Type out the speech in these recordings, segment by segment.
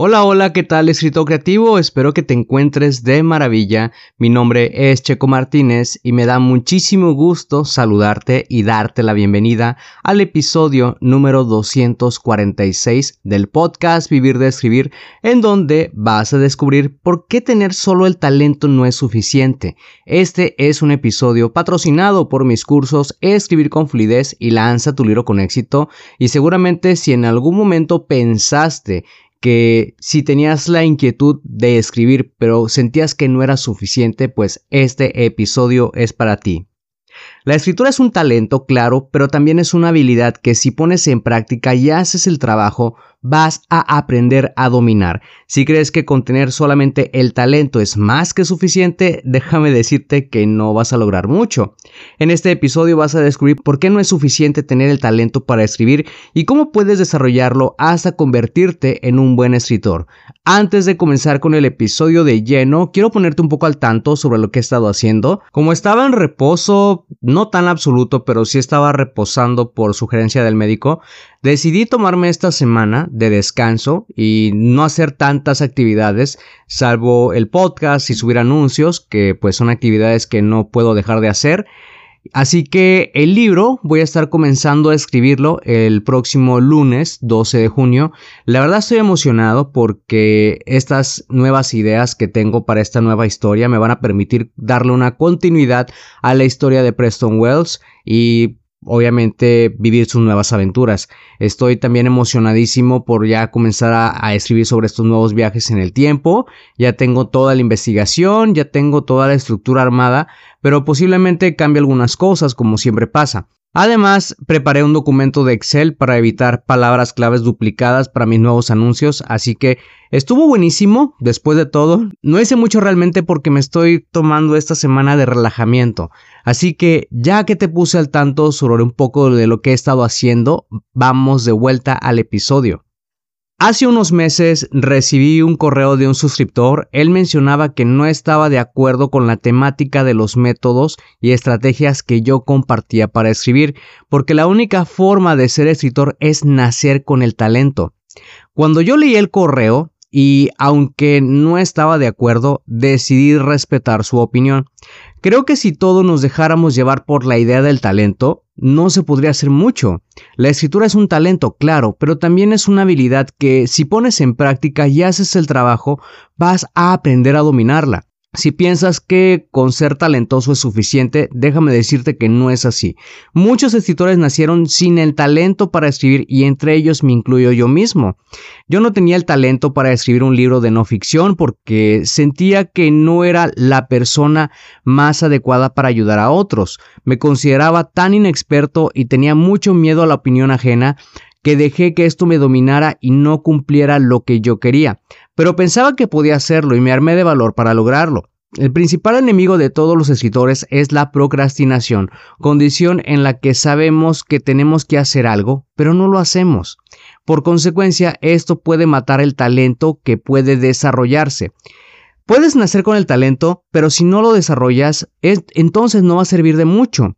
Hola, hola, ¿qué tal escritor creativo? Espero que te encuentres de maravilla. Mi nombre es Checo Martínez y me da muchísimo gusto saludarte y darte la bienvenida al episodio número 246 del podcast Vivir de Escribir, en donde vas a descubrir por qué tener solo el talento no es suficiente. Este es un episodio patrocinado por mis cursos Escribir con fluidez y lanza tu libro con éxito y seguramente si en algún momento pensaste que si tenías la inquietud de escribir pero sentías que no era suficiente, pues este episodio es para ti. La escritura es un talento, claro, pero también es una habilidad que si pones en práctica y haces el trabajo, vas a aprender a dominar. Si crees que con tener solamente el talento es más que suficiente, déjame decirte que no vas a lograr mucho. En este episodio vas a descubrir por qué no es suficiente tener el talento para escribir y cómo puedes desarrollarlo hasta convertirte en un buen escritor. Antes de comenzar con el episodio de lleno, quiero ponerte un poco al tanto sobre lo que he estado haciendo. Como estaba en reposo, no tan absoluto, pero sí estaba reposando por sugerencia del médico, decidí tomarme esta semana de descanso y no hacer tantas actividades, salvo el podcast y subir anuncios, que pues son actividades que no puedo dejar de hacer. Así que el libro voy a estar comenzando a escribirlo el próximo lunes 12 de junio. La verdad estoy emocionado porque estas nuevas ideas que tengo para esta nueva historia me van a permitir darle una continuidad a la historia de Preston Wells y obviamente vivir sus nuevas aventuras. Estoy también emocionadísimo por ya comenzar a, escribir sobre estos nuevos viajes en el tiempo. Ya tengo toda la investigación, ya tengo toda la estructura armada, pero posiblemente cambie algunas cosas como siempre pasa. Además, preparé un documento de Excel para evitar palabras claves duplicadas para mis nuevos anuncios, así que estuvo buenísimo, después de todo. No hice mucho realmente porque me estoy tomando esta semana de relajamiento, así que ya que te puse al tanto sobre un poco de lo que he estado haciendo, vamos de vuelta al episodio. Hace unos meses recibí un correo de un suscriptor. Él mencionaba que no estaba de acuerdo con la temática de los métodos y estrategias que yo compartía para escribir, porque la única forma de ser escritor es nacer con el talento. Cuando yo leí el correo, y aunque no estaba de acuerdo, decidí respetar su opinión. Creo que si todos nos dejáramos llevar por la idea del talento, no se podría hacer mucho. La escritura es un talento, claro, pero también es una habilidad que si pones en práctica y haces el trabajo, vas a aprender a dominarla. Si piensas que con ser talentoso es suficiente, déjame decirte que no es así. Muchos escritores nacieron sin el talento para escribir y entre ellos me incluyo yo mismo. Yo no tenía el talento para escribir un libro de no ficción porque sentía que no era la persona más adecuada para ayudar a otros. Me consideraba tan inexperto y tenía mucho miedo a la opinión ajena que dejé que esto me dominara y no cumpliera lo que yo quería pero pensaba que podía hacerlo y me armé de valor para lograrlo. El principal enemigo de todos los escritores es la procrastinación, condición en la que sabemos que tenemos que hacer algo, pero no lo hacemos. Por consecuencia, esto puede matar el talento que puede desarrollarse. Puedes nacer con el talento, pero si no lo desarrollas, entonces no va a servir de mucho.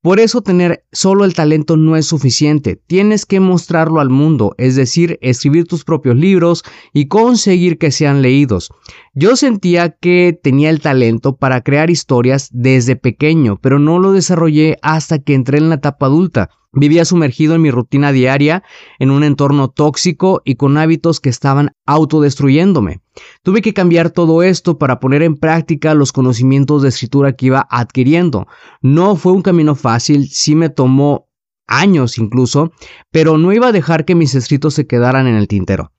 Por eso tener solo el talento no es suficiente, tienes que mostrarlo al mundo, es decir, escribir tus propios libros y conseguir que sean leídos. Yo sentía que tenía el talento para crear historias desde pequeño, pero no lo desarrollé hasta que entré en la etapa adulta. Vivía sumergido en mi rutina diaria, en un entorno tóxico y con hábitos que estaban autodestruyéndome. Tuve que cambiar todo esto para poner en práctica los conocimientos de escritura que iba adquiriendo. No fue un camino fácil, sí me tomó años incluso, pero no iba a dejar que mis escritos se quedaran en el tintero.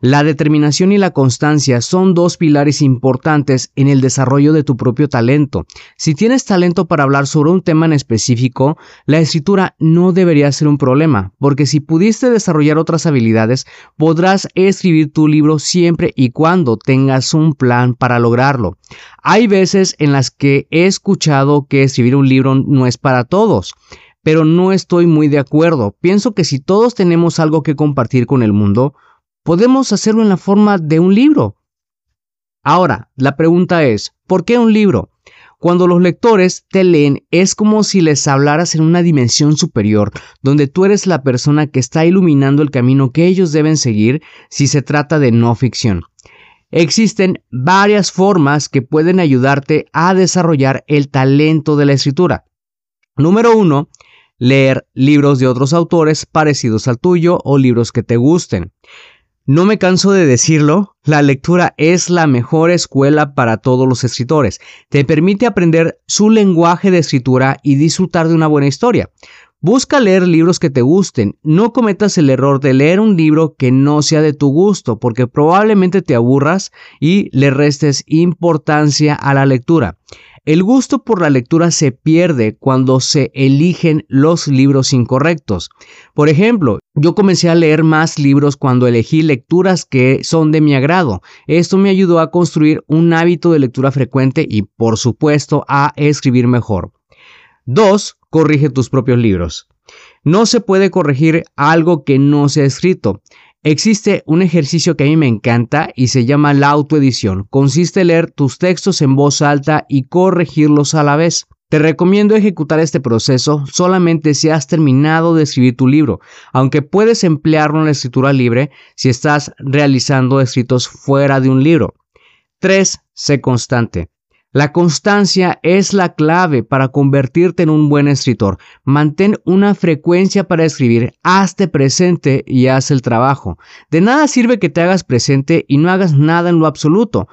La determinación y la constancia son dos pilares importantes en el desarrollo de tu propio talento. Si tienes talento para hablar sobre un tema en específico, la escritura no debería ser un problema, porque si pudiste desarrollar otras habilidades, podrás escribir tu libro siempre y cuando tengas un plan para lograrlo. Hay veces en las que he escuchado que escribir un libro no es para todos pero no estoy muy de acuerdo. Pienso que si todos tenemos algo que compartir con el mundo, podemos hacerlo en la forma de un libro. Ahora, la pregunta es, ¿por qué un libro? Cuando los lectores te leen es como si les hablaras en una dimensión superior, donde tú eres la persona que está iluminando el camino que ellos deben seguir si se trata de no ficción. Existen varias formas que pueden ayudarte a desarrollar el talento de la escritura. Número uno, leer libros de otros autores parecidos al tuyo o libros que te gusten. No me canso de decirlo, la lectura es la mejor escuela para todos los escritores. Te permite aprender su lenguaje de escritura y disfrutar de una buena historia. Busca leer libros que te gusten. No cometas el error de leer un libro que no sea de tu gusto, porque probablemente te aburras y le restes importancia a la lectura. El gusto por la lectura se pierde cuando se eligen los libros incorrectos. Por ejemplo, yo comencé a leer más libros cuando elegí lecturas que son de mi agrado. Esto me ayudó a construir un hábito de lectura frecuente y, por supuesto, a escribir mejor. 2. Corrige tus propios libros. No se puede corregir algo que no se ha escrito. Existe un ejercicio que a mí me encanta y se llama la autoedición. Consiste en leer tus textos en voz alta y corregirlos a la vez. Te recomiendo ejecutar este proceso solamente si has terminado de escribir tu libro, aunque puedes emplearlo en la escritura libre si estás realizando escritos fuera de un libro. 3. Sé constante. La constancia es la clave para convertirte en un buen escritor. Mantén una frecuencia para escribir, hazte presente y haz el trabajo. De nada sirve que te hagas presente y no hagas nada en lo absoluto.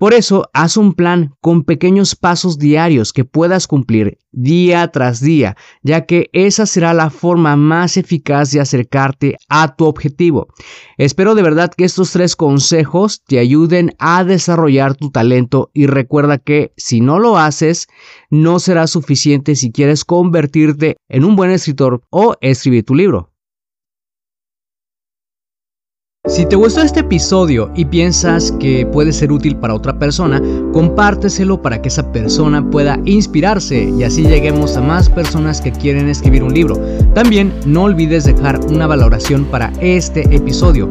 Por eso, haz un plan con pequeños pasos diarios que puedas cumplir día tras día, ya que esa será la forma más eficaz de acercarte a tu objetivo. Espero de verdad que estos tres consejos te ayuden a desarrollar tu talento y recuerda que si no lo haces, no será suficiente si quieres convertirte en un buen escritor o escribir tu libro. Si te gustó este episodio y piensas que puede ser útil para otra persona, compárteselo para que esa persona pueda inspirarse y así lleguemos a más personas que quieren escribir un libro. También no olvides dejar una valoración para este episodio.